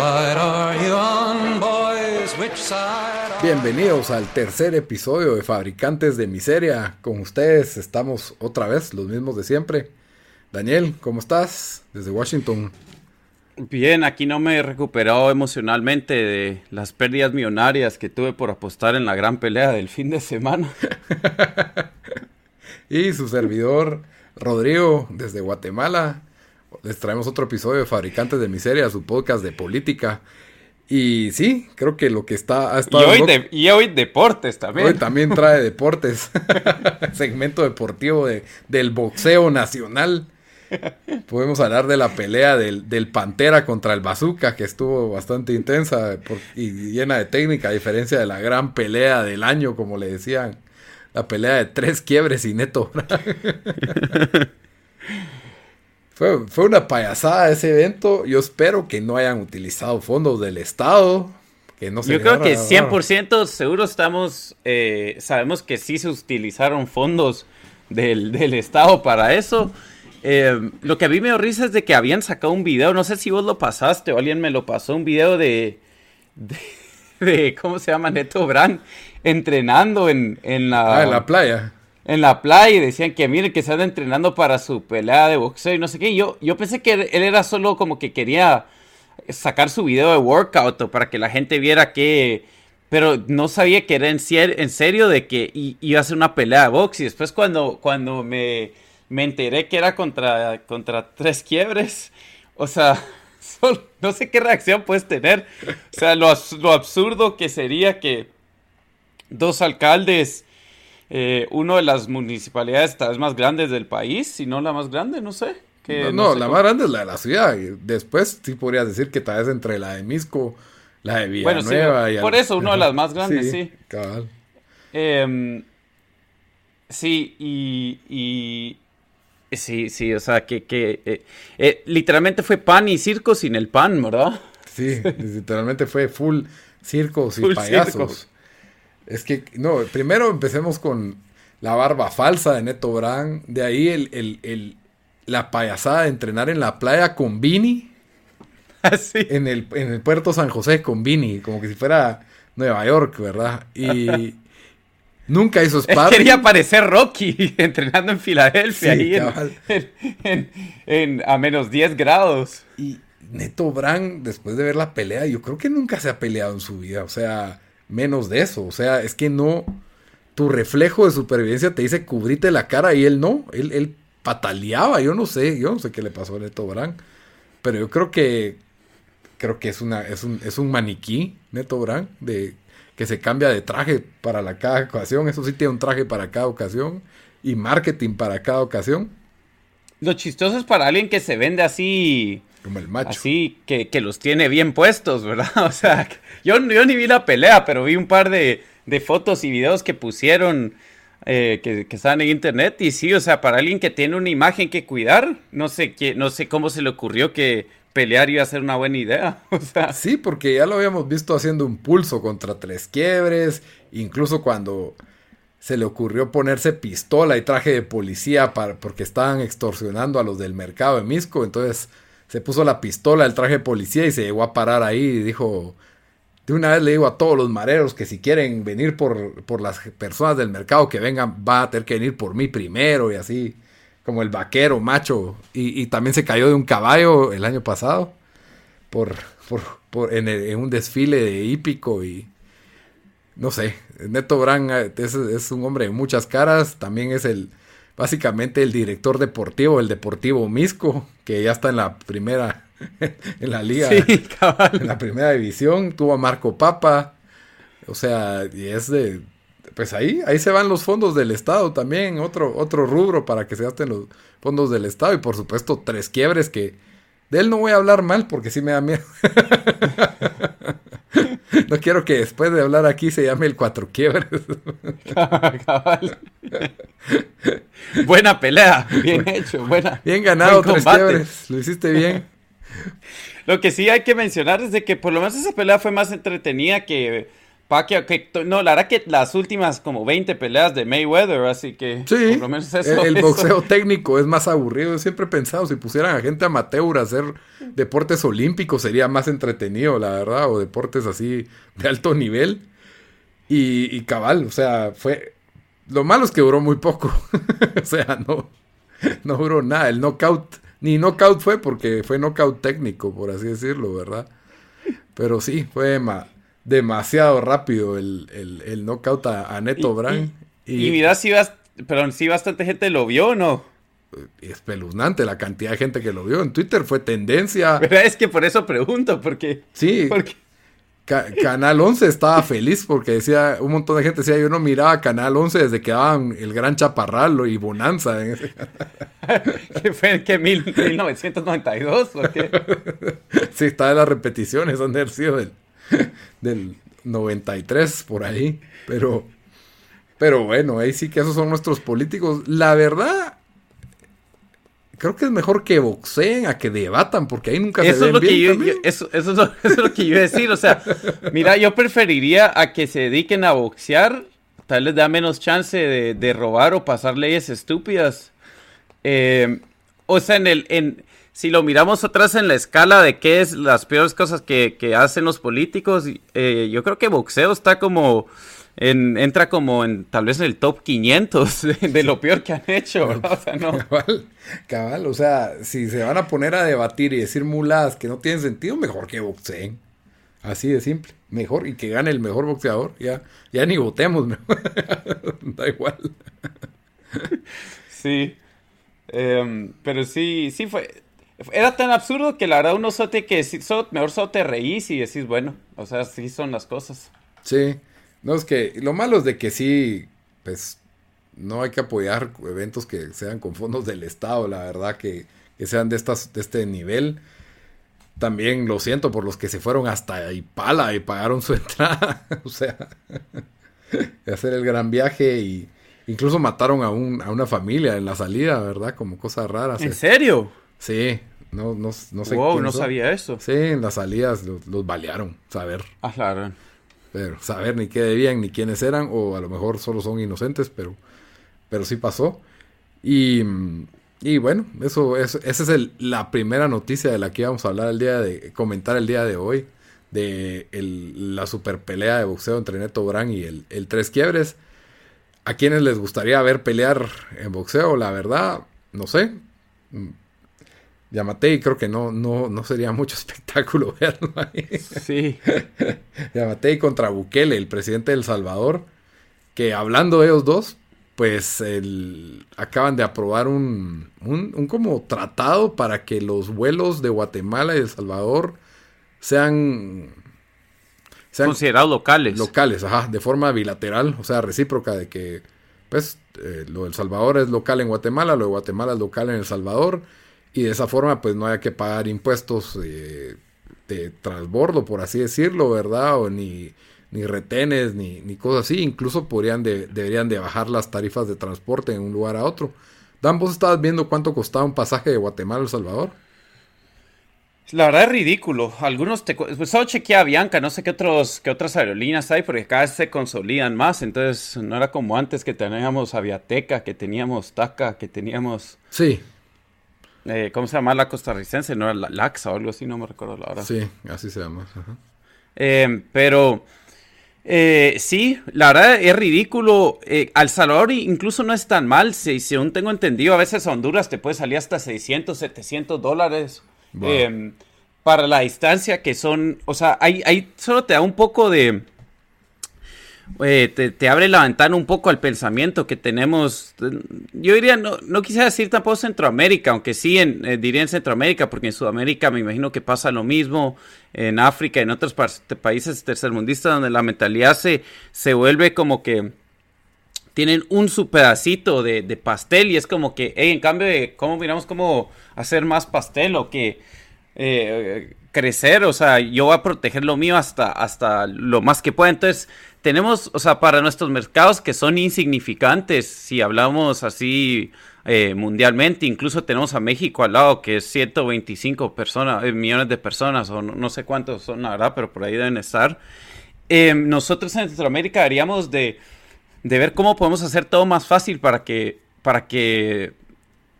side are you on, boys? Which side are Bienvenidos al tercer episodio de Fabricantes de Miseria. Con ustedes estamos otra vez, los mismos de siempre. Daniel, ¿cómo estás? Desde Washington. Bien, aquí no me he recuperado emocionalmente de las pérdidas millonarias que tuve por apostar en la gran pelea del fin de semana. y su servidor Rodrigo desde Guatemala. Les traemos otro episodio de Fabricantes de Miseria, su podcast de política. Y sí, creo que lo que está... Ha estado y, hoy de, y, hoy deportes también. Hoy también trae deportes. Segmento deportivo de, del boxeo nacional. Podemos hablar de la pelea del, del, Pantera contra el Bazooka, que estuvo bastante intensa por, y llena de técnica, a diferencia de la gran pelea del año, como le decían. La pelea de tres quiebres y neto. fue, fue una payasada ese evento. Yo espero que no hayan utilizado fondos del Estado. Que no se Yo creo que 100% seguro estamos, eh, sabemos que sí se utilizaron fondos del, del Estado para eso. Eh, lo que a mí me dio risa es de que habían sacado un video, no sé si vos lo pasaste o alguien me lo pasó, un video de, de, de ¿cómo se llama? Neto Brand entrenando en, en, la, ah, en la playa. En la playa y decían que miren que están entrenando para su pelea de boxeo y no sé qué. Yo, yo pensé que él era solo como que quería sacar su video de workout o para que la gente viera que... Pero no sabía que era en, en serio de que iba a ser una pelea de box y después cuando, cuando me me enteré que era contra, contra tres quiebres. O sea, no sé qué reacción puedes tener. O sea, lo, lo absurdo que sería que dos alcaldes, eh, uno de las municipalidades tal vez más grandes del país, si no la más grande, no sé. Que, no, no, no sé la cómo. más grande es la de la ciudad. Y después sí podrías decir que tal vez entre la de Misco, la de Villanueva bueno, sí, y Por eso, una de las más grandes, sí. sí. Cabal. Eh, sí, y, y Sí, sí, o sea, que, que eh, eh, literalmente fue pan y circo sin el pan, ¿verdad? Sí, literalmente fue full circos y full payasos. Circo. Es que, no, primero empecemos con la barba falsa de Neto Brand, de ahí el, el, el, la payasada de entrenar en la playa con Vini. Así. En el, en el puerto San José con Vini, como que si fuera Nueva York, ¿verdad? Y... Nunca hizo sparring. Quería parecer Rocky entrenando en Filadelfia, sí, ahí en, en, en, a menos 10 grados. Y Neto Brand, después de ver la pelea, yo creo que nunca se ha peleado en su vida. O sea, menos de eso. O sea, es que no. Tu reflejo de supervivencia te dice cubrite la cara y él no. Él, él pataleaba. Yo no sé. Yo no sé qué le pasó a Neto Brand. Pero yo creo que. Creo que es, una, es, un, es un maniquí, Neto Brand, de que se cambia de traje para la cada ocasión. Eso sí tiene un traje para cada ocasión y marketing para cada ocasión. Lo chistoso es para alguien que se vende así. Como el macho. Así que, que los tiene bien puestos, ¿verdad? O sea, yo, yo ni vi la pelea, pero vi un par de, fotos y videos que pusieron. Eh, que, que estaban en internet y sí, o sea, para alguien que tiene una imagen que cuidar, no sé, qué, no sé cómo se le ocurrió que pelear iba a ser una buena idea. O sea. Sí, porque ya lo habíamos visto haciendo un pulso contra tres quiebres, incluso cuando se le ocurrió ponerse pistola y traje de policía para, porque estaban extorsionando a los del mercado de Misco, entonces se puso la pistola, el traje de policía y se llegó a parar ahí y dijo, de una vez le digo a todos los mareros que si quieren venir por, por las personas del mercado que vengan, va a tener que venir por mí primero y así como el vaquero macho, y, también se cayó de un caballo el año pasado por, por, por en, el, en, un desfile de hípico y no sé, Neto Brand es, es, un hombre de muchas caras, también es el básicamente el director deportivo, el Deportivo Misco, que ya está en la primera, en la liga, sí, en la primera división, tuvo a Marco Papa, O sea, y es de, pues ahí, ahí se van los fondos del Estado también, otro, otro rubro para que se gasten los fondos del Estado y por supuesto tres quiebres que de él no voy a hablar mal porque sí me da miedo. no quiero que después de hablar aquí se llame el cuatro quiebres. buena pelea, bien hecho, buena. Bien ganado, tres quiebres, lo hiciste bien. Lo que sí hay que mencionar es de que por lo menos esa pelea fue más entretenida que Pacquiao, que no, la verdad que las últimas como 20 peleas de Mayweather, así que sí, por lo menos eso, el, boxeo técnico es más aburrido. Yo siempre he pensado, si pusieran a gente amateur a hacer deportes olímpicos sería más entretenido, la verdad, o deportes así de alto nivel. Y, cabal, o sea, fue... Lo malo es que duró muy poco. o sea, no, no duró nada. El knockout, ni knockout fue porque fue knockout técnico, por así decirlo, ¿verdad? Pero sí, fue demasiado rápido el, el, knockout a, Neto Brand. Y, mira si vas, perdón, si bastante gente lo vio o no. Espeluznante la cantidad de gente que lo vio. En Twitter fue tendencia. Pero es que por eso pregunto, porque. Sí. Canal 11 estaba feliz porque decía, un montón de gente decía, yo no miraba Canal 11 desde que daban el Gran Chaparral y Bonanza. En ese... ¿Qué fue? ¿Qué? ¿1992 o qué? sí, estaba en las repeticiones, han sido del, del 93 por ahí. Pero, pero bueno, ahí sí que esos son nuestros políticos. La verdad, creo que es mejor que boxeen a que debatan, porque ahí nunca se ven es bien. eso, es lo, que yo iba a decir. O sea, mira, yo preferiría a que se dediquen a boxear. Tal les da menos chance de, robar o pasar leyes estúpidas. Eh, o sea, en el, en, si lo miramos atrás en la escala de qué es las peores cosas que, hacen los políticos, eh, yo creo que boxeo está como, en, entra como en tal vez en el top 500 de, lo peor que han hecho, O sea, no. Cabal, o sea, si se van a poner a debatir y decir muladas que no tienen sentido, mejor que boxeen. Así de simple, mejor y que gane el mejor boxeador, ya, ya ni votemos, da igual. Sí, em, pero sí, sí fue, era tan absurdo que la verdad uno sote que mejor solo te reís y decís, bueno, o sea, sí son las cosas. Sí, no es que lo malo es de que sí, pues no hay que apoyar eventos que sean con fondos del Estado, la verdad, que, sean de, estas, de este nivel. También lo siento por los que se fueron hasta Ipala y pagaron su entrada, o sea, hacer el gran viaje y incluso mataron a, un, a una familia en la salida, ¿verdad? Como cosas raras. ¿En serio? Sí, no, no, no sé. Wow, no sabía eso. Sí, en las salidas los, balearon, saber. Ah, claro. Pero saber ni qué debían, ni quiénes eran, o a lo mejor solo son inocentes, pero, pero sí pasó. Y, y bueno, eso, esa es el, la primera noticia de la que íbamos a hablar el día de, comentar el día de hoy, de el, la super pelea de boxeo entre Neto Brand y el, el Tres Quiebres. ¿A quienes les gustaría ver pelear en boxeo? La verdad, no sé Yamatei creo que no, no, no sería mucho espectáculo verlo ahí. Sí. Yamatei contra Bukele, el presidente de El Salvador, que hablando de ellos dos, pues el, acaban de aprobar un, un, como tratado para que los vuelos de Guatemala y El Salvador sean, sean considerados locales. Locales, ajá, de forma bilateral, o sea, recíproca de que, pues, eh, lo de El Salvador es local en Guatemala, lo de Guatemala es local en El Salvador y de esa forma pues no haya que pagar impuestos eh, de transbordo, por así decirlo, ¿verdad? O ni, ni retenes, ni, ni cosas así. Incluso podrían deberían de bajar las tarifas de transporte en un lugar a otro. Dan, vos estabas viendo cuánto costaba un pasaje de Guatemala a El Salvador. La verdad es ridículo. Algunos te... Pues solo chequeé Bianca, no sé qué, otros, qué otras aerolíneas hay, porque cada vez se consolidan más. Entonces no era como antes que teníamos Aviateca, que teníamos TACA, que teníamos... Sí. Eh, ¿Cómo se llama la costarricense? No era la Laxa o algo así, no me recuerdo la verdad. Sí, así se llama. Eh, pero eh, sí, la verdad es ridículo. Al Salvador incluso no es tan mal. Si, según tengo entendido, a veces a Honduras te puede salir hasta 600, 700 dólares. para la distancia que son, o sea, ahí, ahí solo te da un poco de, eh, te, abre la ventana un poco al pensamiento que tenemos. Yo diría, no, no quisiera decir tampoco Centroamérica, aunque sí en, eh, diría en Centroamérica, porque en Sudamérica me imagino que pasa lo mismo, en África, en otros países tercermundistas, donde la mentalidad se, se vuelve como que tienen un su pedacito de, pastel y es como que, hey, en cambio de cómo miramos cómo hacer más pastel o que eh, crecer, o sea, yo voy a proteger lo mío hasta, hasta lo más que pueda. Entonces, tenemos, o sea, para nuestros mercados que son insignificantes, si hablamos así eh, mundialmente, incluso tenemos a México al lado, que es 125 personas, eh, millones de personas, o no, sé cuántos son, la verdad, pero por ahí deben estar. Em, nosotros en Centroamérica haríamos de, de, ver cómo podemos hacer todo más fácil para que, para que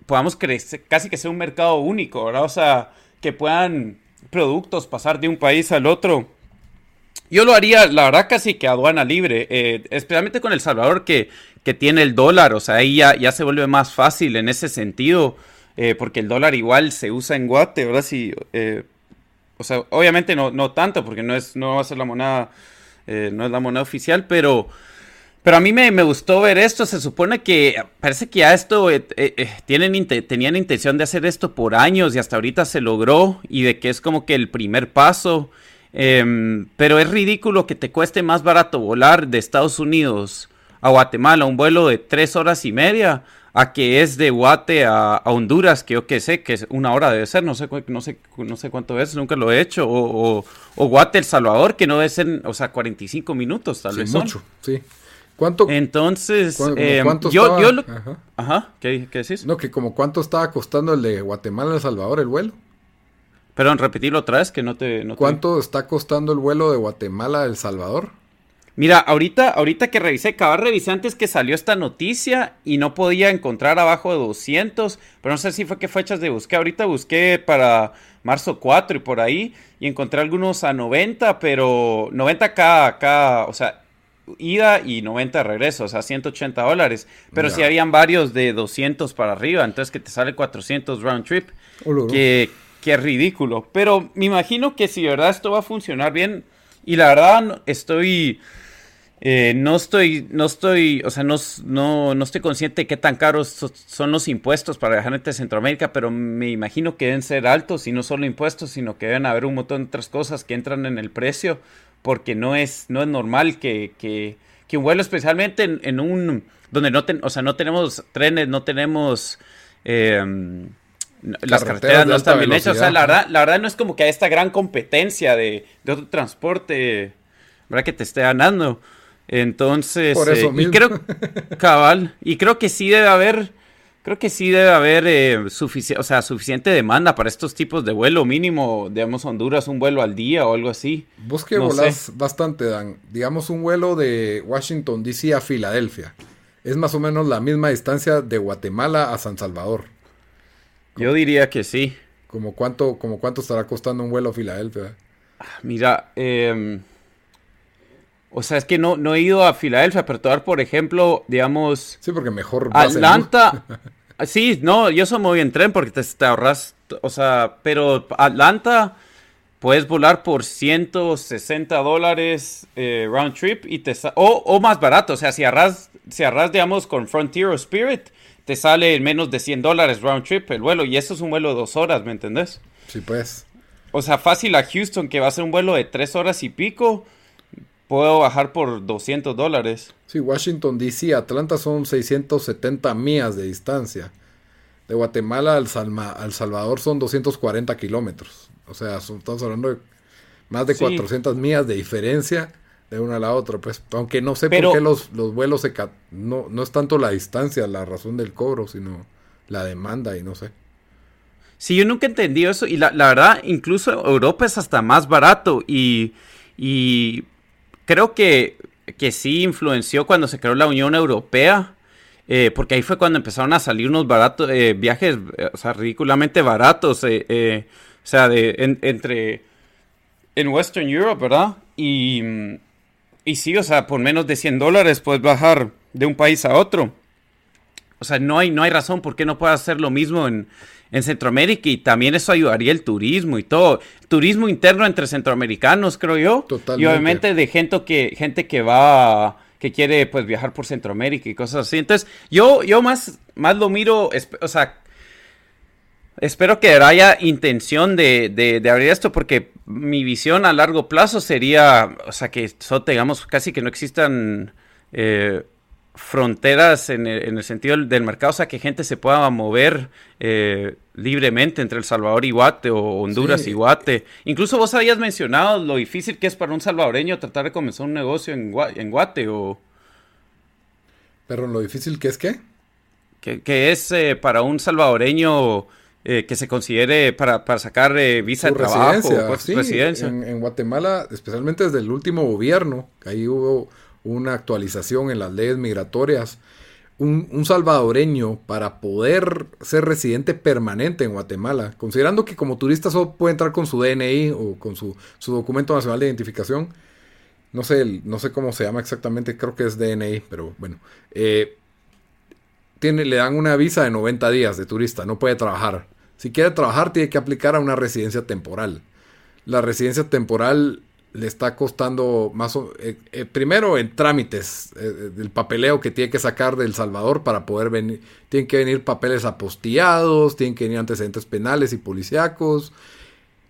podamos crecer, casi que sea un mercado único. O sea, que puedan productos pasar de un país al otro yo lo haría, la verdad, casi que aduana libre, eh, especialmente con El Salvador que, que, tiene el dólar, o sea, ahí ya, ya se vuelve más fácil en ese sentido, eh, porque el dólar igual se usa en Guate, ¿verdad? Sí, eh, o sea, obviamente no, no tanto, porque no, es, no va a ser la moneda, no es la moneda oficial, pero... Pero a mí me, me, gustó ver esto. Se supone que parece que ya esto tienen, tenían intención de hacer esto por años y hasta ahorita se logró. Y de que es como que el primer paso. Em, pero es ridículo que te cueste más barato volar de Estados Unidos a Guatemala, un vuelo de tres horas y media, a que es de Guate a, Honduras, que yo que sé, que es una hora debe ser, no sé, no sé, no sé cuánto es, nunca lo he hecho, o, Guate El Salvador, que no debe ser, o sea, 45 minutos tal vez. Mucho, sí. ¿Cuánto? Entonces, em, yo, yo ajá. ¿qué, ¿qué decís? No, que como cuánto estaba costando el de Guatemala a El Salvador el vuelo. Perdón, repetirlo otra vez que no te... ¿Cuánto está costando el vuelo de Guatemala a El Salvador? Mira, ahorita, ahorita que revisé, cabal revisé antes que salió esta noticia y no podía encontrar abajo de 200, pero no sé si fue qué fechas de busqué. Ahorita busqué para marzo 4 y por ahí y encontré algunos a 90, pero 90 acá, acá, o sea, ida y 90 regreso, o sea, 180 dólares. Pero si habían varios de 200 para arriba, entonces que te sale 400 round trip. que Qué ridículo. Pero me imagino que si de verdad esto va a funcionar bien, y la verdad estoy, eh, no estoy, no estoy, o sea, no, no, estoy consciente de qué tan caros son los impuestos para viajar entre Centroamérica, pero me imagino que deben ser altos y no solo impuestos, sino que deben haber un montón de otras cosas que entran en el precio, porque no es, no es normal que, que, que un vuelo, especialmente en, un, donde no, o sea, no tenemos trenes, no tenemos... Eh, las carreteras no están bien hechas. O sea, la verdad, la verdad no es como que hay esta gran competencia de, otro transporte, ¿verdad? Que te esté ganando. Entonces, Por eso eh, y creo, cabal, y creo que sí debe haber, creo que sí debe haber eh, suficiente, o sea, suficiente demanda para estos tipos de vuelo mínimo, digamos Honduras, un vuelo al día o algo así. Vos que volás bastante, Dan, digamos un vuelo de Washington DC a Filadelfia, es más o menos la misma distancia de Guatemala a San Salvador. Yo diría que sí. ¿Como cuánto, como cuánto estará costando un vuelo a Filadelfia? Mira, em, o sea, es que no, no he ido a Filadelfia, pero tomar, por ejemplo, digamos... Sí, porque mejor... Atlanta... sí, no, yo soy muy en tren porque te, ahorras, o sea, pero Atlanta puedes volar por 160 dólares eh, round trip y te o, o más barato, o sea, si arras, si arras, digamos, con Frontier o Spirit, te sale menos de 100 dólares round trip el vuelo. Y eso es un vuelo de dos horas, ¿me entendés? Sí, pues. O sea, fácil a Houston, que va a ser un vuelo de tres horas y pico, puedo bajar por 200 dólares. Sí, Washington DC, Atlanta son 670 millas de distancia. De Guatemala al, al Salvador son 240 kilómetros. O sea, estamos hablando de más de 400 millas de diferencia de una a la otra, pues, aunque no sé por qué los, los vuelos se... No, no es tanto la distancia la razón del cobro, sino la demanda y no sé. Sí, yo nunca he entendido eso y la, verdad, incluso Europa es hasta más barato y, y creo que, que sí influenció cuando se creó la Unión Europea. Eh, porque ahí fue cuando empezaron a salir unos baratos eh, viajes, eh, o sea, ridículamente baratos, o sea, de, entre en Western Europe, ¿verdad? Y, y sí, o sea, por menos de 100 dólares puedes bajar de un país a otro. o sea, no hay, no hay razón por qué no pueda hacer lo mismo en, en Centroamérica y también eso ayudaría el turismo y todo. Turismo interno entre centroamericanos, creo yo. Totalmente. Y obviamente de gente que, gente que va, que quiere pues viajar por Centroamérica y cosas así. Entonces, yo, yo más, más lo miro, o sea, espero que haya intención de, de, abrir esto porque mi visión a largo plazo sería, o sea, que digamos, casi que no existan... Eh, fronteras en el, sentido del, mercado, o sea, que gente se pueda mover eh, libremente entre El Salvador y Guate o Honduras y Guate. Incluso vos habías mencionado lo difícil que es para un salvadoreño tratar de comenzar un negocio en, en Guate o... Pero lo difícil que es qué? Que, es eh, para un salvadoreño eh, que se considere para, sacar visa de trabajo o residencia. En, en Guatemala, especialmente desde el último gobierno, que ahí hubo una actualización en las leyes migratorias. Un, salvadoreño para poder ser residente permanente en Guatemala, considerando que como turista solo puede entrar con su DNI o con su, documento nacional de identificación, no sé, no sé cómo se llama exactamente, creo que es DNI, pero bueno, eh, le dan una visa de 90 días de turista, no puede trabajar. Si quiere trabajar tiene que aplicar a una residencia temporal. La residencia temporal le está costando más o, eh, eh, primero en trámites eh, el papeleo que tiene que sacar del Salvador para poder venir tienen que venir papeles apostillados tienen que venir antecedentes penales y policíacos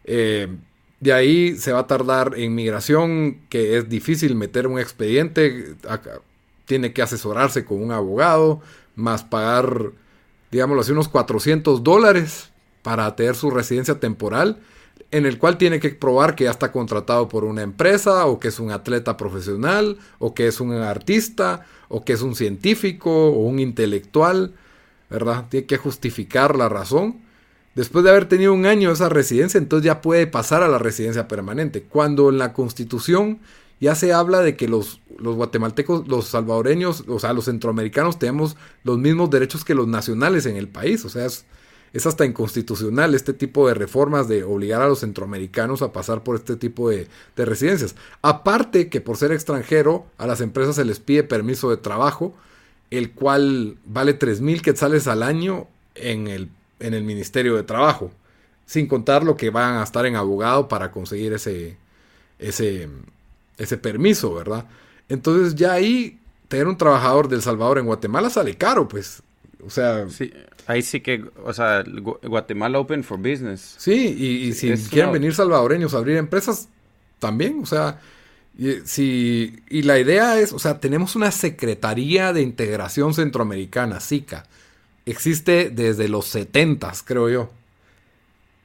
de ahí se va a tardar en migración que es difícil meter un expediente tiene que asesorarse con un abogado más pagar digámoslo así unos 400 dólares para tener su residencia temporal en el cual tiene que probar que ya está contratado por una empresa o que es un atleta profesional o que es un artista o que es un científico o un intelectual, ¿verdad? Tiene que justificar la razón. Después de haber tenido un año esa residencia, entonces ya puede pasar a la residencia permanente. Cuando en la constitución ya se habla de que los, los guatemaltecos, los salvadoreños, o sea, los centroamericanos tenemos los mismos derechos que los nacionales en el país. O sea, es, hasta inconstitucional este tipo de reformas de obligar a los centroamericanos a pasar por este tipo de, residencias. Aparte que por ser extranjero a las empresas se les pide permiso de trabajo, el cual vale 3 mil quetzales al año en el, en el Ministerio de Trabajo, sin contar lo que van a estar en abogado para conseguir ese, ese, ese permiso, ¿verdad? Entonces ya ahí tener un trabajador del Salvador en Guatemala sale caro, pues. O sea, sí. Ahí sí que, o sea, Guatemala open for business. Sí, y, si quieren venir salvadoreños a abrir empresas, también, o sea, y, si, y la idea es, o sea, tenemos una Secretaría de Integración Centroamericana, SICA. Existe desde los 70, creo yo.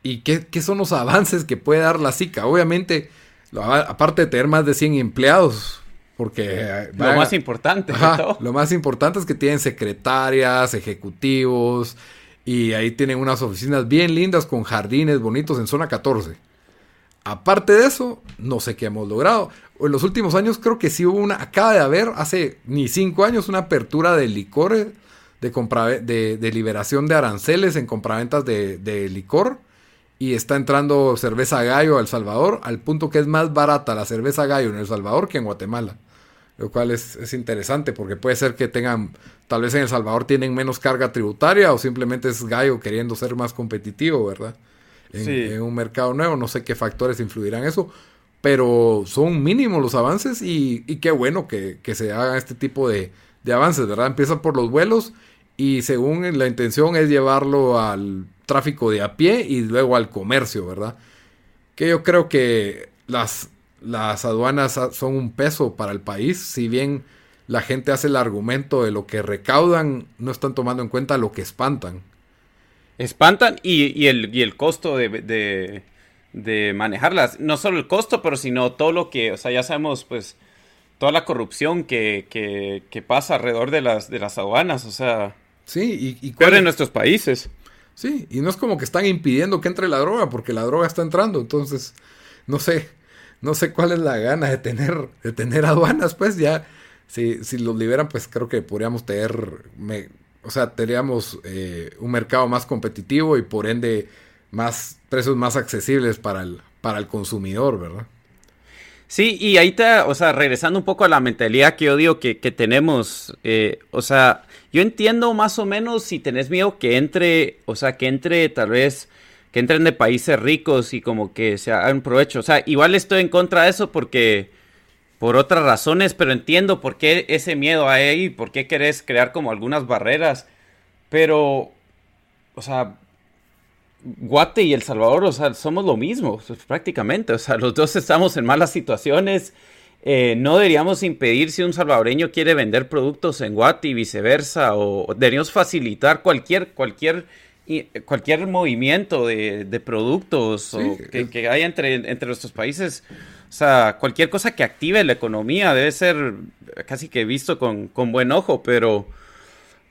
¿Y qué, qué, son los avances que puede dar la SICA? Obviamente, aparte de tener más de 100 empleados, porque eh, lo más importante. Lo más importante es que tienen secretarias, ejecutivos, y ahí tienen unas oficinas bien lindas con jardines bonitos en zona 14. Aparte de eso, no sé qué hemos logrado. En los últimos años creo que sí hubo una, acaba de haber, hace ni cinco años, una apertura de licores, de, de, liberación de aranceles en compraventas de, de licor. Y está entrando cerveza gallo a El Salvador, al punto que es más barata la cerveza gallo en El Salvador que en Guatemala lo cual es, interesante porque puede ser que tengan, tal vez en El Salvador tienen menos carga tributaria o simplemente es gallo queriendo ser más competitivo, ¿verdad? En, un mercado nuevo, no sé qué factores influirán eso, pero son mínimos los avances y, qué bueno que, se hagan este tipo de, de avances, ¿verdad? Empieza por los vuelos y según la intención es llevarlo al tráfico de a pie y luego al comercio, ¿verdad? Que yo creo que las las aduanas son un peso para el país, si bien la gente hace el argumento de lo que recaudan, no están tomando en cuenta lo que espantan. Espantan y, el, el, costo de, de, manejarlas. No solo el costo, pero sino todo lo que, o sea, ya sabemos, pues, toda la corrupción que, que, pasa alrededor de las, de las aduanas, o sea. Sí, y, y en nuestros países. Sí, y no es como que están impidiendo que entre la droga, porque la droga está entrando, entonces, no sé no sé cuál es la gana de tener, de tener aduanas, pues ya, si, si los liberan, pues creo que podríamos tener, o sea, tendríamos eh, un mercado más competitivo y por ende más precios más accesibles para el, para el consumidor, ¿verdad? Sí, y ahí está, o sea, regresando un poco a la mentalidad que yo digo que, que tenemos, eh, o sea, yo entiendo más o menos si tenés miedo que entre, o sea, que entre tal vez, que entren de países ricos y como que se hagan provecho. O sea, igual estoy en contra de eso porque, por otras razones, pero entiendo por qué ese miedo hay ahí, por qué querés crear como algunas barreras. Pero, o sea, Guate y El Salvador, o sea, somos lo mismo, prácticamente. O sea, los dos estamos en malas situaciones. Eh, no deberíamos impedir si un salvadoreño quiere vender productos en Guate y viceversa, o deberíamos facilitar cualquier, cualquier, cualquier movimiento de, productos que, haya entre, entre nuestros países. O sea, cualquier cosa que active la economía debe ser casi que visto con, con buen ojo, pero,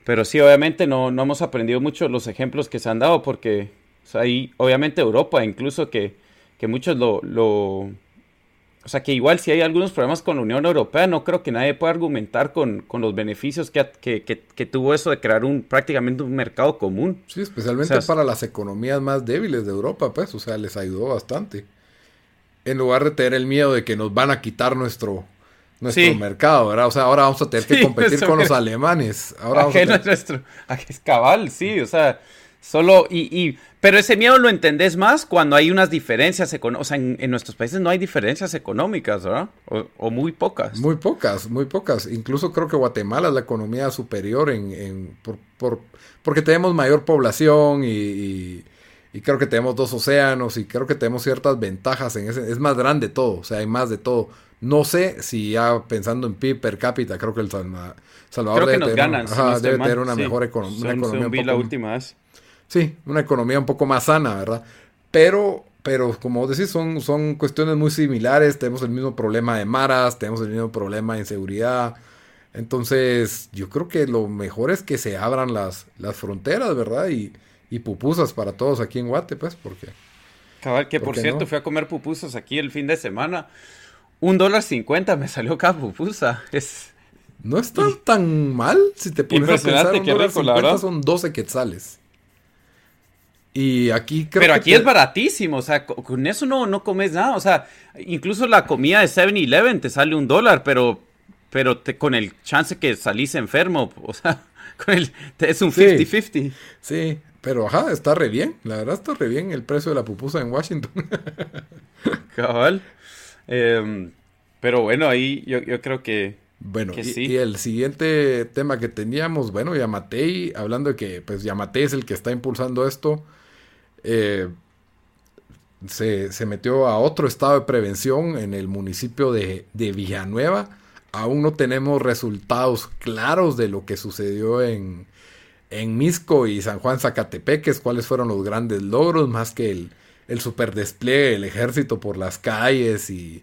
pero sí, obviamente no, no hemos aprendido mucho los ejemplos que se han dado porque o sea, y obviamente Europa, incluso que, que muchos lo, lo, O sea, que igual si hay algunos problemas con la Unión Europea, no creo que nadie pueda argumentar con, con los beneficios que, que, que, tuvo eso de crear un prácticamente un mercado común. Sí, especialmente para las economías más débiles de Europa, pues, o sea, les ayudó bastante. En lugar de tener el miedo de que nos van a quitar nuestro, nuestro mercado, ¿verdad? O sea, ahora vamos a tener que competir con los alemanes. Ahora vamos a tener... nuestro, es cabal, sí, o sea, solo, y, y pero ese miedo lo entendés más cuando hay unas diferencias económicas. O sea, en, nuestros países no hay diferencias económicas, ¿verdad? O, muy pocas. Muy pocas, muy pocas. Incluso creo que Guatemala es la economía superior en, por, porque tenemos mayor población y, creo que tenemos dos océanos y creo que tenemos ciertas ventajas en ese. Es más grande todo, o sea, hay más de todo. No sé si ya pensando en PIB per cápita, creo que el Salvador debe, tener, una mejor economía. la última vez. Sí, una economía un poco más sana, ¿verdad? Pero, pero como decís, son, son cuestiones muy similares. Tenemos el mismo problema de maras, tenemos el mismo problema de inseguridad. Entonces, yo creo que lo mejor es que se abran las, las fronteras, ¿verdad? Y, y pupusas para todos aquí en Guate, pues, porque... Cabal, que por cierto, fui a comer pupusas aquí el fin de semana. Un dólar cincuenta me salió cada pupusa. Es... No está tan mal si te pones a pensar. Un dólar cincuenta son 12 quetzales. Y aquí creo Pero aquí es baratísimo, o sea, con eso no, no comes nada. O sea, incluso la comida de 7-Eleven te sale un dólar, pero, pero te, con el chance que salís enfermo, o sea, con el, es un 50-50. Sí, pero ajá, está re bien. La verdad está re bien el precio de la pupusa en Washington. Cabal. Em, pero bueno, ahí yo, yo creo que. Bueno, y, el siguiente tema que teníamos, bueno, Yamatei, hablando de que pues Yamatei es el que está impulsando esto. Eh, se, metió a otro estado de prevención en el municipio de, Villanueva. Aún no tenemos resultados claros de lo que sucedió en, en Misco y San Juan Zacatepeques, cuáles fueron los grandes logros, más que el, el super despliegue del ejército por las calles y,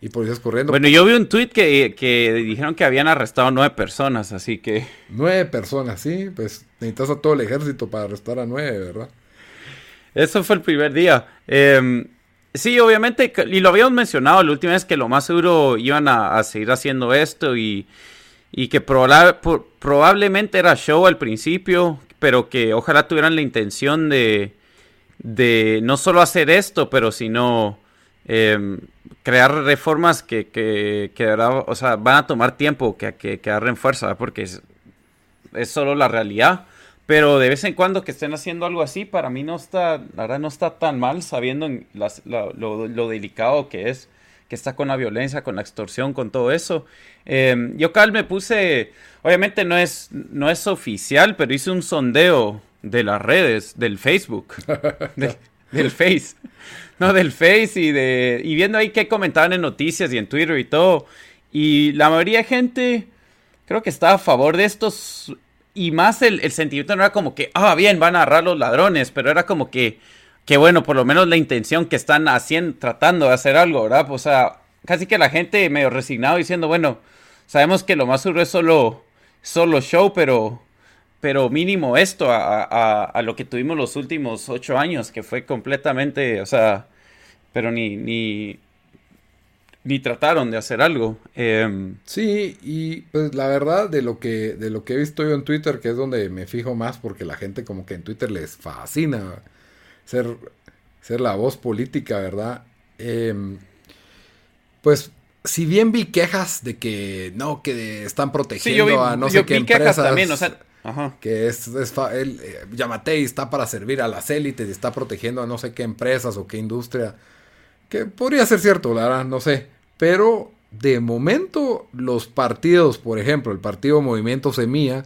y policías corriendo. Bueno, yo vi un tweet que, que, dijeron que habían arrestado nueve personas, así que... Nueve personas, sí, pues necesitas a todo el ejército para arrestar a nueve, ¿verdad? Eso fue el primer día. Em, sí, obviamente, y lo habíamos mencionado la última vez que lo más seguro iban a, seguir haciendo esto y, que probablemente era show al principio, pero que ojalá tuvieran la intención de, de no solo hacer esto, pero sino em, crear reformas que, que, o sea, van a tomar tiempo que, que, que agarren fuerza, porque es, es solo la realidad. Pero de vez en cuando que estén haciendo algo así, para mí no está, la verdad no está tan mal sabiendo lo, delicado que es, que está con la violencia, con la extorsión, con todo eso. Em, yo cal me puse, obviamente no es, no es oficial, pero hice un sondeo de las redes, del Facebook, del Face, no, del Face y de, y viendo ahí qué comentaban en noticias y en Twitter y todo. Y la mayoría de gente creo que está a favor de estos y más el, sentimiento no era como que, ah, bien, van a agarrar los ladrones, pero era como que, que bueno, por lo menos la intención que están haciendo, tratando de hacer algo, ¿verdad? O sea, casi que la gente medio resignado diciendo, bueno, sabemos que lo más seguro es solo, solo show, pero, pero mínimo esto a, a, lo que tuvimos los últimos ocho años, que fue completamente, o sea, pero ni, ni, ni trataron de hacer algo. Em, sí, y pues la verdad de lo que de lo que he visto yo en Twitter, que es donde me fijo más, porque la gente como que en Twitter les fascina ser, ser la voz política, ¿verdad? Em, pues si bien vi quejas de que no, que están protegiendo a no sé qué empresas. También, o sea, Que es, es el, eh, Yamatei está para servir a las élites y está protegiendo a no sé qué empresas o qué industria. Que podría ser cierto, la verdad, no sé. Pero de momento, los partidos, por ejemplo, el partido Movimiento Semilla,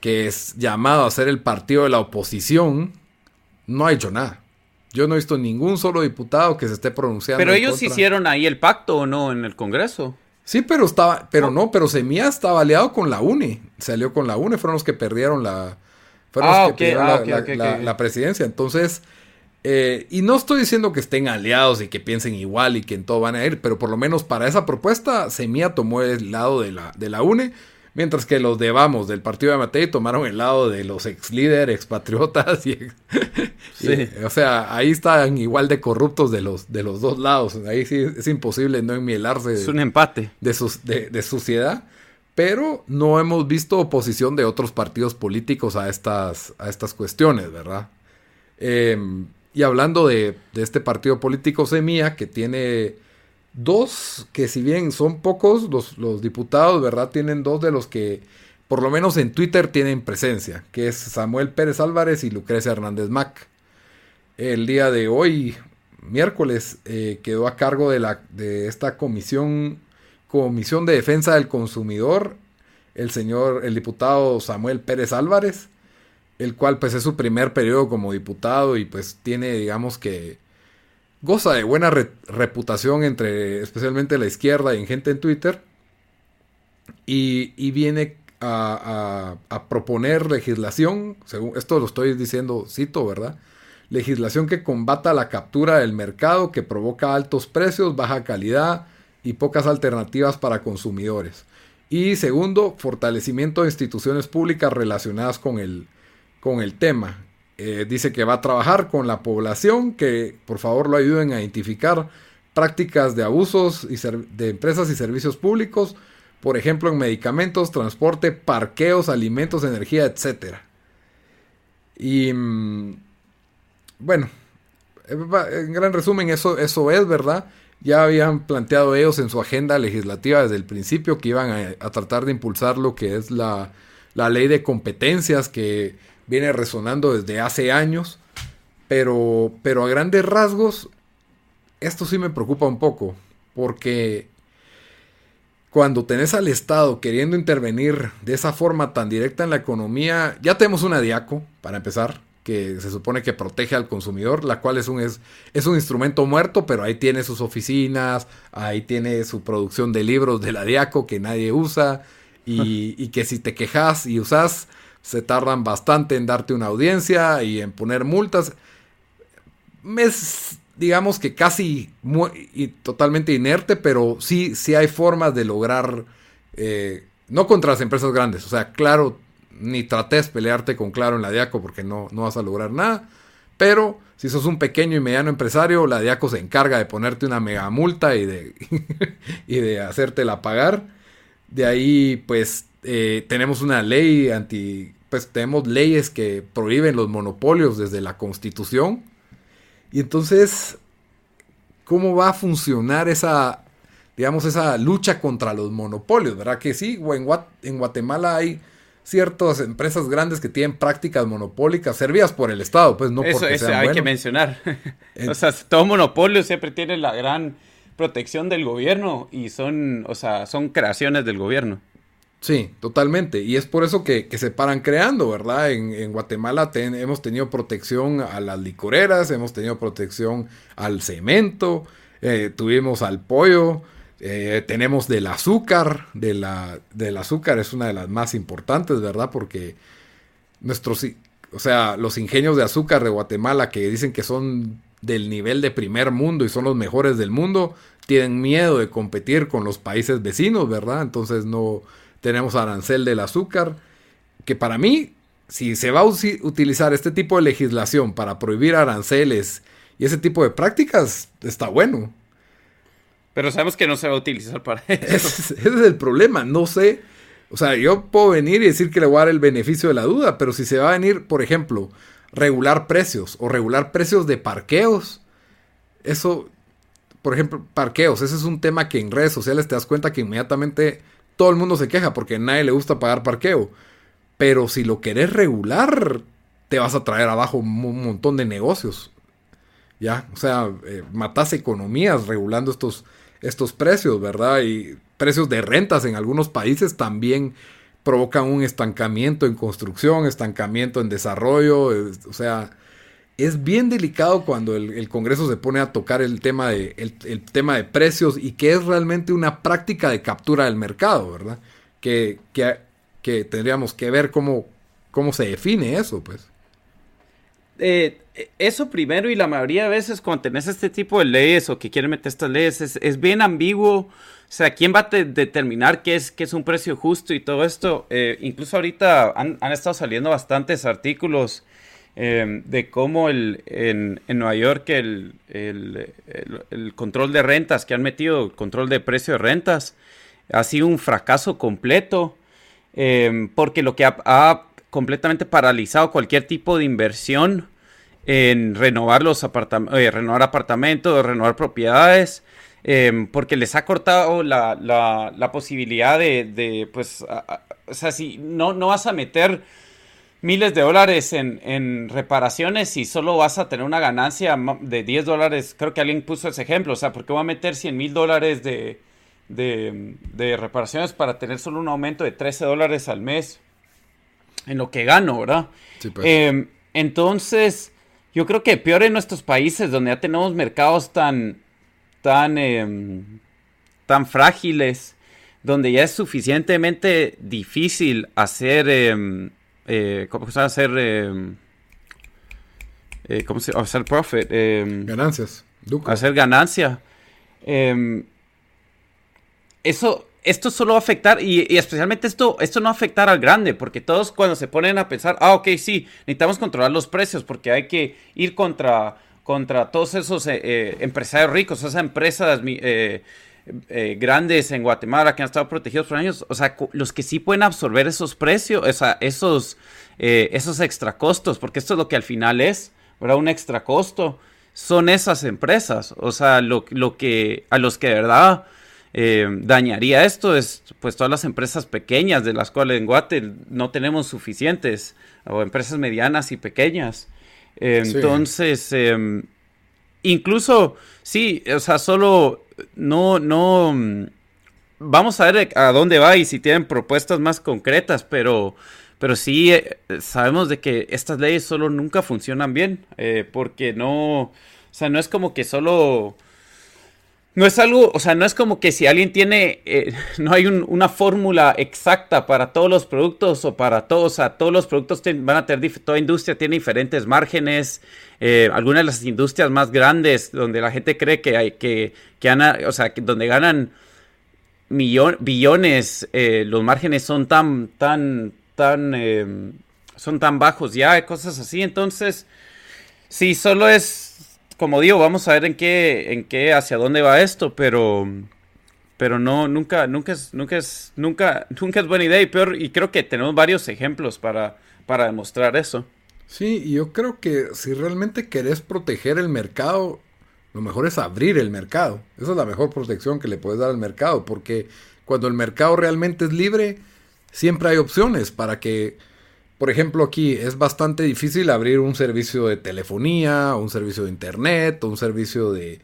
que es llamado a ser el partido de la oposición, no ha hecho nada. Yo no he visto ningún solo diputado que se esté pronunciando. Pero ellos hicieron ahí el pacto o no en el Congreso. Sí, pero estaba, pero no, pero Semilla estaba aliado con la UNE. Salió con la UNE, fueron los que perdieron la, fueron los que perdieron la, presidencia. Entonces, eh, y no estoy diciendo que estén aliados y que piensen igual y que en todo van a ir, pero por lo menos para esa propuesta, Semilla tomó el lado de la, de la UNE Mientras que los de Vamos, del partido de Matei, tomaron el lado de los ex líderes, expatriotas. Y, o sea, ahí están igual de corruptos de los, de los dos lados. Ahí sí es imposible no enmielarse. Es un empate. De, de, de suciedad. Pero no hemos visto oposición de otros partidos políticos a estas, a estas cuestiones, ¿verdad? Em, y hablando de, este partido político Semilla, que tiene dos que si bien son pocos, los, diputados, ¿verdad? Tienen dos de los que por lo menos en Twitter tienen presencia, que es Samuel Pérez Álvarez y Lucrecia Hernández Mac. El día de hoy, miércoles, eh, quedó a cargo de, la, de esta comisión, comisión de defensa del consumidor, el señor, el diputado Samuel Pérez Álvarez, el cual pues es su primer periodo como diputado y pues tiene, digamos que, goza de buena reputación entre especialmente la izquierda y en gente en Twitter. Y, viene a, proponer legislación, según esto lo estoy diciendo, cito, ¿verdad? Legislación que combata la captura del mercado, que provoca altos precios, baja calidad y pocas alternativas para consumidores. Y segundo, fortalecimiento de instituciones públicas relacionadas con el, con el tema. Eh, dice que va a trabajar con la población, que por favor lo ayuden a identificar prácticas de abusos y de empresas y servicios públicos, por ejemplo en medicamentos, transporte, parqueos, alimentos, energía, etc. Y mm, bueno, eh, en gran resumen eso, eso es, ¿verdad? Ya habían planteado ellos en su agenda legislativa desde el principio que iban a, tratar de impulsar lo que es la, la ley de competencias que viene resonando desde hace años, pero, pero a grandes rasgos, esto sí me preocupa un poco, porque cuando tenés al Estado queriendo intervenir de esa forma tan directa en la economía, ya tenemos una DIACO, para empezar, que se supone que protege al consumidor, la cual es un, es, es un instrumento muerto, pero ahí tiene sus oficinas, ahí tiene su producción de libros de la DIACO que nadie usa, y, y que si te quejas y usas se tardan bastante en darte una audiencia y en poner multas. Es, digamos que casi y totalmente inerte, pero sí, sí hay formas de lograr, eh, no contra las empresas grandes, o sea, claro, ni trates pelearte con Claro en la Diaco porque no, no vas a lograr nada, pero si sos un pequeño y mediano empresario, la Diaco se encarga de ponerte una mega multa y de, y de hacértela pagar. De ahí, pues, eh, tenemos una ley anti pues tenemos leyes que prohíben los monopolios desde la constitución. Y entonces, ¿cómo va a funcionar esa, digamos, esa lucha contra los monopolios? ¿Verdad que sí? En, Guatemala hay ciertas empresas grandes que tienen prácticas monopólicas servidas por el Estado, pues no eso, porque eso hay que mencionar. o sea, todo monopolio siempre tiene la gran protección del gobierno y son, o sea, son creaciones del gobierno. Sí, totalmente. Y es por eso que, se paran creando, ¿verdad? En, Guatemala hemos tenido protección a las licoreras, hemos tenido protección al cemento, eh, tuvimos al pollo, eh, tenemos del azúcar, de la, del azúcar es una de las más importantes, ¿verdad? Porque nuestros, o sea, los ingenios de azúcar de Guatemala que dicen que son del nivel de primer mundo y son los mejores del mundo, tienen miedo de competir con los países vecinos, ¿verdad? Entonces no tenemos arancel del azúcar, que para mí, si se va a utilizar este tipo de legislación para prohibir aranceles y ese tipo de prácticas, está bueno. Pero sabemos que no se va a utilizar para eso. Ese, es el problema, no sé. O sea, yo puedo venir y decir que le voy a dar el beneficio de la duda, pero si se va a venir, por ejemplo, regular precios o regular precios de parqueos, eso por ejemplo, parqueos. Ese es un tema que en redes sociales te das cuenta que inmediatamente todo el mundo se queja porque a nadie le gusta pagar parqueo. Pero si lo querés regular, te vas a traer abajo un montón de negocios. Ya, o sea, eh, matas economías regulando estos, estos precios, ¿verdad? Y precios de rentas en algunos países también provocan un estancamiento en construcción, estancamiento en desarrollo, o sea, es bien delicado cuando el, Congreso se pone a tocar el tema, de, el, tema de precios y que es realmente una práctica de captura del mercado, ¿verdad? Que, que, tendríamos que ver cómo, cómo se define eso, pues. Eh, eso primero y la mayoría de veces cuando tenés este tipo de leyes o que quieren meter estas leyes es, bien ambiguo. O sea, ¿quién va a determinar qué es, qué es un precio justo y todo esto? Eh, incluso ahorita han, han, estado saliendo bastantes artículos Em, de cómo el, en, Nueva York el, control de rentas que han metido, el control de precio de rentas, ha sido un fracaso completo, em, porque lo que ha, completamente paralizado cualquier tipo de inversión en renovar los apartamentos, eh, renovar apartamentos, renovar propiedades, em, porque les ha cortado la, posibilidad de, pues, o sea, si no, no vas a meter miles de dólares en, reparaciones y solo vas a tener una ganancia de 10 dólares. Creo que alguien puso ese ejemplo. O sea, ¿por qué voy a meter 100 mil dólares de, de, reparaciones para tener solo un aumento de 13 dólares al mes en lo que gano, verdad? Pues. Em, entonces, yo creo que peor en nuestros países donde ya tenemos mercados tan, tan, em, tan frágiles, donde ya es suficientemente difícil hacer em, eh, ¿cómo se hacer? Eh, eh, ¿Cómo se Hacer profit. Eh, ganancias. Hacer ganancia. Em, eso, esto solo va a afectar, y, especialmente esto, esto no va a afectar al grande, porque todos cuando se ponen a pensar, ah, ok, sí, necesitamos controlar los precios, porque hay que ir contra, contra todos esos empresarios ricos, esas empresas eh, grandes en Guatemala que han estado protegidos por años, o sea, los que sí pueden absorber esos precios, o sea, esos, eh, esos extra costos, porque esto es lo que al final es, ¿verdad? Un extra costo, son esas empresas, o sea, lo, que a los que de verdad eh, dañaría esto es pues todas las empresas pequeñas de las cuales en Guate no tenemos suficientes, o empresas medianas y pequeñas. entonces, em, incluso, sí, o sea, solo no, no, mm, vamos a ver a dónde va y si tienen propuestas más concretas, pero, pero sí eh, sabemos de que estas leyes solo nunca funcionan bien, eh, porque no, o sea, no es como que solo no es algo, o sea, no es como que si alguien tiene, eh, no hay una fórmula exacta para todos los productos o para todos, o sea, todos los productos van a tener, toda industria tiene diferentes márgenes, eh, algunas de las industrias más grandes donde la gente cree que hay, que, que o sea, donde ganan billones, eh, los márgenes son tan, tan, tan, son tan bajos ya, cosas así, entonces, sí, solo es como digo, vamos a ver en qué, en qué, hacia dónde va esto, pero, pero no, nunca, nunca es, nunca es, nunca, nunca es buena idea y peor, y creo que tenemos varios ejemplos para, para demostrar eso. Sí, yo creo que si realmente querés proteger el mercado, lo mejor es abrir el mercado. Esa es la mejor protección que le puedes dar al mercado, porque cuando el mercado realmente es libre, siempre hay opciones para que por ejemplo, aquí es bastante difícil abrir un servicio de telefonía, un servicio de internet, un servicio de,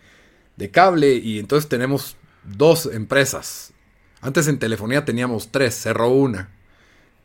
cable y entonces tenemos dos empresas. Antes en telefonía teníamos tres, cerró una.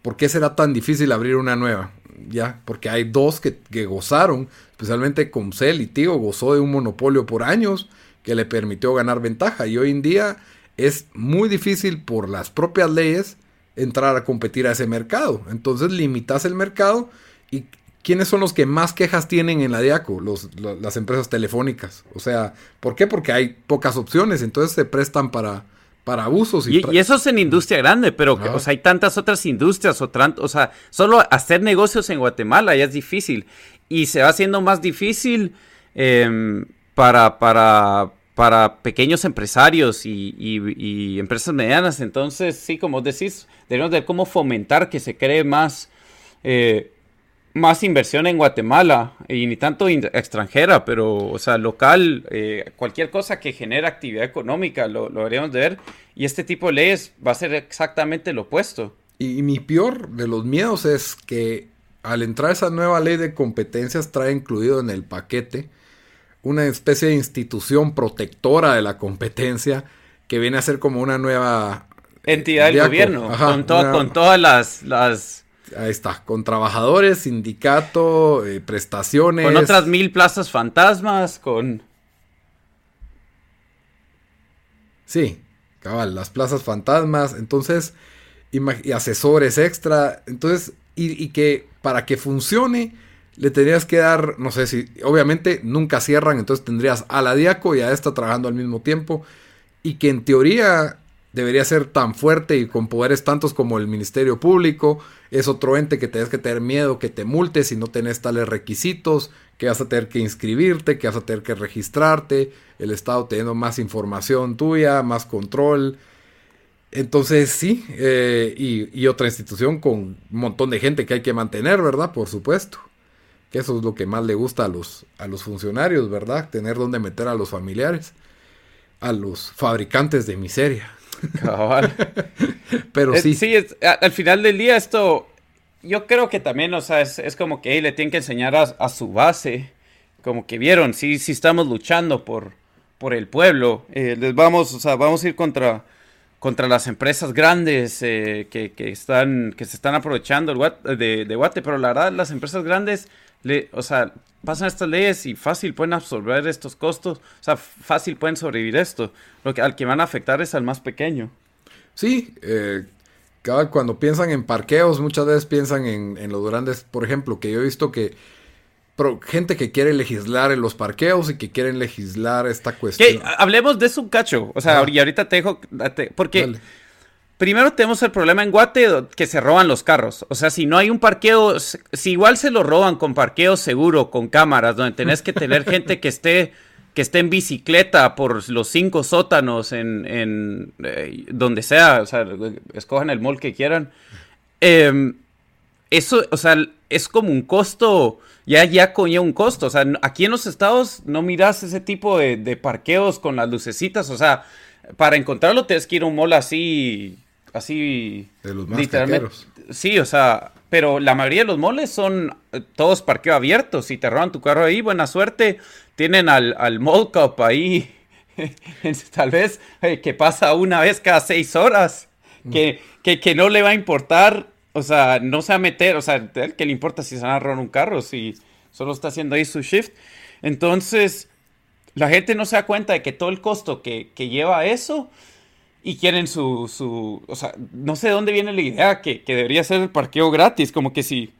¿Por qué será tan difícil abrir una nueva? Ya, porque hay dos que, que gozaron, especialmente Comcel y Tigo gozó de un monopolio por años que le permitió ganar ventaja y hoy en día es muy difícil por las propias leyes entrar a competir a ese mercado. Entonces limitas el mercado y ¿quiénes son los que más quejas tienen en la DIACO? Los, las empresas telefónicas. O sea, ¿por qué? Porque hay pocas opciones, entonces se prestan para, para abusos. Y, eso es en industria grande, pero o sea, hay tantas otras industrias, o, o sea, solo hacer negocios en Guatemala ya es difícil. Y se va haciendo más difícil em, para, para, para pequeños empresarios y, empresas medianas. Entonces, sí, como decís, debemos de cómo fomentar que se cree más, eh, más inversión en Guatemala y ni tanto extranjera, pero, o sea, local, eh, cualquier cosa que genere actividad económica lo, deberíamos de ver. Y este tipo de leyes va a ser exactamente lo opuesto. Y, mi peor de los miedos es que al entrar esa nueva ley de competencias trae incluido en el paquete una especie de institución protectora de la competencia que viene a ser como una nueva entidad del gobierno, con, con todas las, las Ahí está, con trabajadores, sindicato, eh, prestaciones. Con otras mil plazas fantasmas, con... Sí, cabal, las plazas fantasmas, entonces, y asesores extra, entonces, y, y, que para que funcione, le tendrías que dar, no sé si, obviamente nunca cierran, entonces tendrías a la Diaco y a esta trabajando al mismo tiempo, y que en teoría debería ser tan fuerte y con poderes tantos como el Ministerio Público. Es otro ente que tienes que tener miedo que te multe si no tenés tales requisitos, que vas a tener que inscribirte, que vas a tener que registrarte, el Estado teniendo más información tuya, más control. Entonces sí, eh, y, otra institución con un montón de gente que hay que mantener, ¿verdad? Por supuesto. Que eso es lo que más le gusta a los, a los funcionarios, ¿verdad? Tener donde meter a los familiares, a los fabricantes de miseria. Pero sí. sí, al final del día esto, yo creo que también, o sea, es, como que le tienen que enseñar a, su base, como que vieron, sí, sí estamos luchando por, por el pueblo, eh, les vamos, o sea, vamos a ir contra, contra las empresas grandes eh, que, están, que se están aprovechando de, de Guate, pero la verdad, las empresas grandes, le, o sea, pasan estas leyes y fácil pueden absorber estos costos, o sea, fácil pueden sobrevivir esto. Lo que al que van a afectar es al más pequeño. Sí, eh, cada, cuando piensan en parqueos, muchas veces piensan en, en, los grandes, por ejemplo, que yo he visto que gente que quiere legislar en los parqueos y que quieren legislar esta cuestión. Hablemos de eso un cacho, o sea, y ahorita te dejo, porque... Primero tenemos el problema en Guate que se roban los carros. O sea, si no hay un parqueo, si igual se lo roban con parqueo seguro, con cámaras, donde tenés que tener gente que esté, que esté en bicicleta por los cinco sótanos en, en eh, donde sea, o sea, escojan el mall que quieran. Em, eso, o sea, es como un costo, ya, ya conlleva un costo. O sea, aquí en los estados no miras ese tipo de, de parqueos con las lucecitas. O sea, para encontrarlo tienes que ir a un mall así así. De los más literalmente. Sí, o sea, pero la mayoría de los moles son todos parqueo abiertos. Si te roban tu carro ahí, buena suerte. Tienen al, al mall cup ahí. Tal vez eh, que pasa una vez cada seis horas. Mm. Que, que, no le va a importar. O sea, no se va a meter. O sea, que le importa si se van a robar un carro. Si solo está haciendo ahí su shift. Entonces, la gente no se da cuenta de que todo el costo que, que lleva eso y quieren su, su, o sea, no sé de dónde viene la idea que, debería ser el parqueo gratis, como que si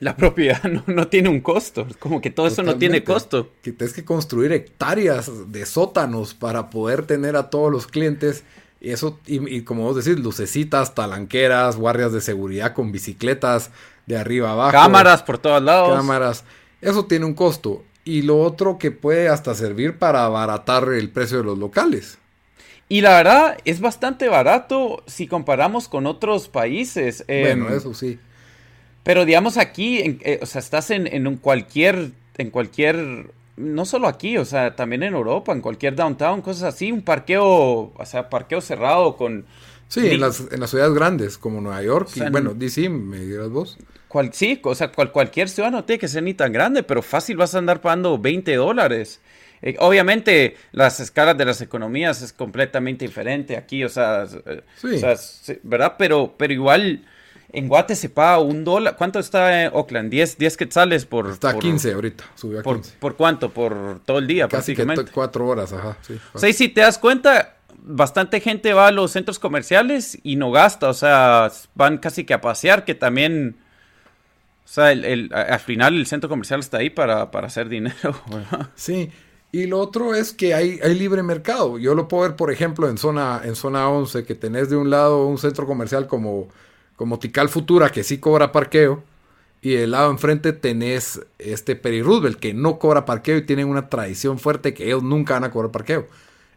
la propiedad no, tiene un costo, como que todo eso no tiene costo. Que tienes que construir hectáreas de sótanos para poder tener a todos los clientes. Y eso, y, como vos decís, lucecitas, talanqueras, guardias de seguridad con bicicletas de arriba abajo. Cámaras por todos lados. Cámaras. Eso tiene un costo. Y lo otro que puede hasta servir para abaratar el precio de los locales. Y la verdad es bastante barato si comparamos con otros países. bueno, em, eso sí. Pero digamos aquí, eh, o sea, estás en, en, un cualquier, en cualquier, no solo aquí, o sea, también en Europa, en cualquier downtown, cosas así, un parqueo, o sea, parqueo cerrado con... Sí, en las, en las, ciudades grandes como Nueva York y bueno, DC, me dirás vos. Cual, sí, o sea, cualquier ciudad no tiene que ser ni tan grande, pero fácil vas a andar pagando 20 dólares. Eh, obviamente, las escalas de las economías es completamente diferente aquí, o sea, eh, ¿verdad? Pero, pero igual, en Guate se paga un dólar. ¿Cuánto está en Oakland? 10, 10 quetzales por. Está a 15 ahorita, subió a 15. Por, cuánto? Por todo el día, Casi Que cuatro horas, ajá. Sí, o sea, y si te das cuenta, bastante gente va a los centros comerciales y no gasta, o sea, van casi que a pasear, que también. O sea, el, al final el centro comercial está ahí para, para hacer dinero. ¿verdad? Sí, y lo otro es que hay, libre mercado. Yo lo puedo ver, por ejemplo, en zona, en zona 11, que tenés de un lado un centro comercial como, como Tical Futura, que sí cobra parqueo, y del lado enfrente tenés este Roosevelt, que no cobra parqueo y tienen una tradición fuerte que ellos nunca van a cobrar parqueo.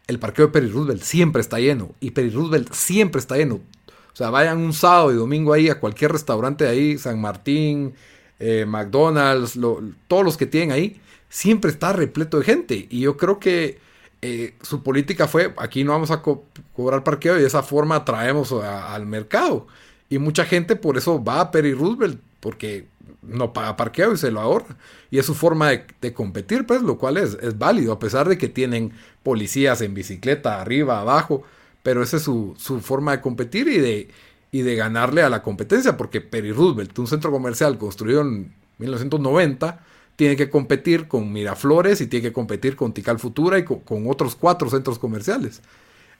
El parqueo de Peri Roosevelt siempre está lleno, y Roosevelt siempre está lleno. O sea, vayan un sábado y domingo ahí a cualquier restaurante de ahí, San Martín, eh, McDonald's, todos los que tienen ahí, siempre está repleto de gente. Y yo creo que eh, su política fue, aquí no vamos a cobrar parqueo y de esa forma traemos al mercado. Y mucha gente por eso va a Perry Roosevelt, porque no paga parqueo y se lo ahorra. Y es su forma de, competir, pues, lo cual es, válido, a pesar de que tienen policías en bicicleta arriba, abajo, pero esa es su, su forma de competir y de, y de ganarle a la competencia, porque Perry Roosevelt, un centro comercial construido en 1990, tiene que competir con Miraflores y tiene que competir con Tical Futura y con, otros cuatro centros comerciales.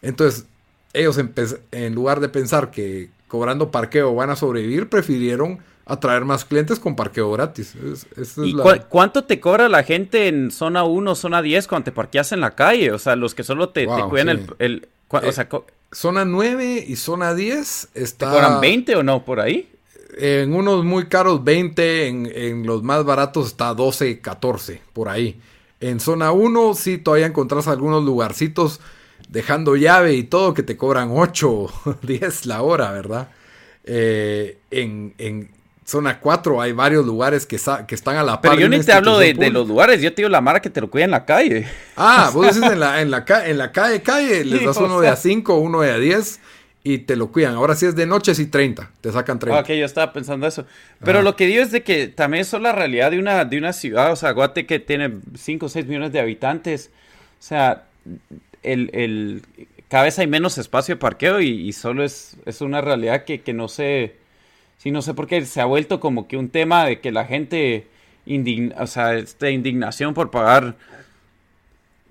Entonces, ellos en lugar de pensar que cobrando parqueo van a sobrevivir, prefirieron atraer más clientes con parqueo gratis. ¿Y cuánto te cobra la gente en zona 1, zona 10 cuando te parqueas en la calle? O sea, los que solo te, cuidan el... o sea, eh, zona 9 y zona 10 está... ¿Te cobran 20 o no por ahí? En unos muy caros 20, en, los más baratos está 12, 14, por ahí. En zona 1 sí todavía encontrás algunos lugarcitos dejando llave y todo que te cobran 8, 10 la hora, ¿verdad? Eh, en, en, zona 4 hay varios lugares que, que están a la par. Pero yo ni te hablo de, los lugares, yo te digo la mara que te lo cuida en la calle. Ah, vos dices en la, en la, en la calle, calle, les das uno de a 5, uno de a 10 y te lo cuidan. Ahora si es de noche, sí 30, te sacan 30. Ok, yo estaba pensando eso. Pero lo que digo es de que también es la realidad de una, de una ciudad, o sea, Guate que tiene 5 o 6 millones de habitantes, o sea, el, el, cada vez hay menos espacio de parqueo y, solo es, es una realidad que, que, no sé, sí, no sé por qué se ha vuelto como que un tema de que la gente, indigna, o sea, esta indignación por pagar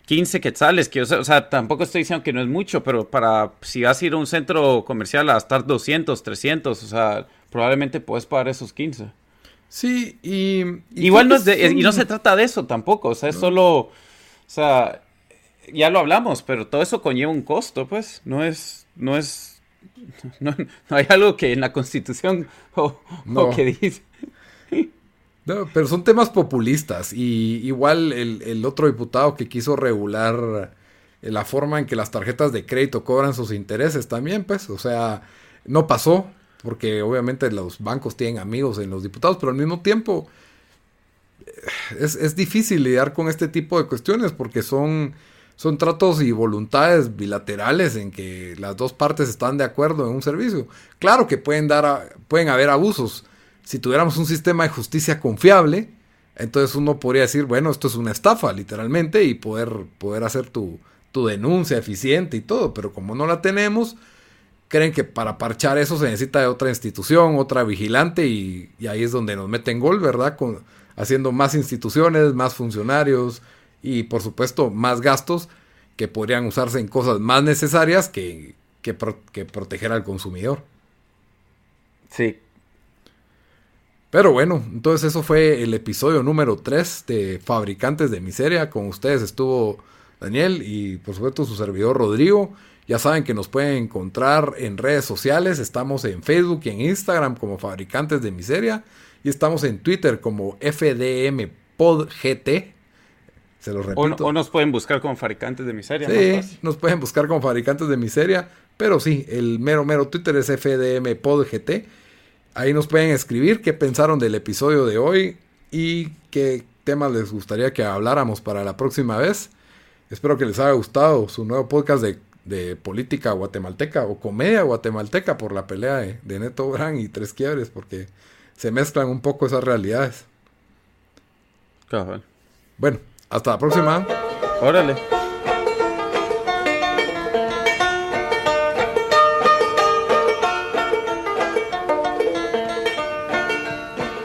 15 quetzales, que o sea, tampoco estoy diciendo que no es mucho, pero para si vas a ir a un centro comercial a estar 200, 300, o sea, probablemente puedes pagar esos 15. Sí, y... Igual no, y no se trata de eso tampoco, o sea, es solo, o sea, ya lo hablamos, pero todo eso conlleva un costo, pues, no es, no es, no, hay algo que en la constitución o, o que dice... No, pero son temas populistas. Y igual el, otro diputado que quiso regular la forma en que las tarjetas de crédito cobran sus intereses también, pues, o sea, no pasó, porque obviamente los bancos tienen amigos en los diputados, pero al mismo tiempo eh, es, es difícil lidiar con este tipo de cuestiones porque son, son tratos y voluntades bilaterales en que las dos partes están de acuerdo en un servicio. Claro que pueden, dar pueden haber abusos si tuviéramos un sistema de justicia confiable, entonces uno podría decir, bueno, esto es una estafa, literalmente, y poder, poder hacer tu, tu denuncia eficiente y todo, pero como no la tenemos, creen que para parchar eso se necesita de otra institución, otra vigilante, y, ahí es donde nos meten gol, ¿verdad? Con, haciendo más instituciones, más funcionarios y por supuesto más gastos que podrían usarse en cosas más necesarias que, que, que proteger al consumidor. Sí, pero bueno, entonces eso fue el episodio número 3 de Fabricantes de Miseria. Con ustedes estuvo Daniel y por supuesto su servidor Rodrigo. Ya saben que nos pueden encontrar en redes sociales. Estamos en Facebook y en Instagram como Fabricantes de Miseria. Y estamos en Twitter como FDM FDMPodGT. Se los repito. O, nos pueden buscar como Fabricantes de Miseria. Sí, nos pueden buscar como Fabricantes de Miseria. Pero sí, el mero mero Twitter es FDM FDMPodGT. Ahí nos pueden escribir qué pensaron del episodio de hoy y qué temas les gustaría que habláramos para la próxima vez. Espero que les haya gustado su nuevo podcast de, política guatemalteca o comedia guatemalteca por la pelea de, Neto Brand y Tres Quiebres, porque se mezclan un poco esas realidades. Bueno, hasta la próxima. Órale.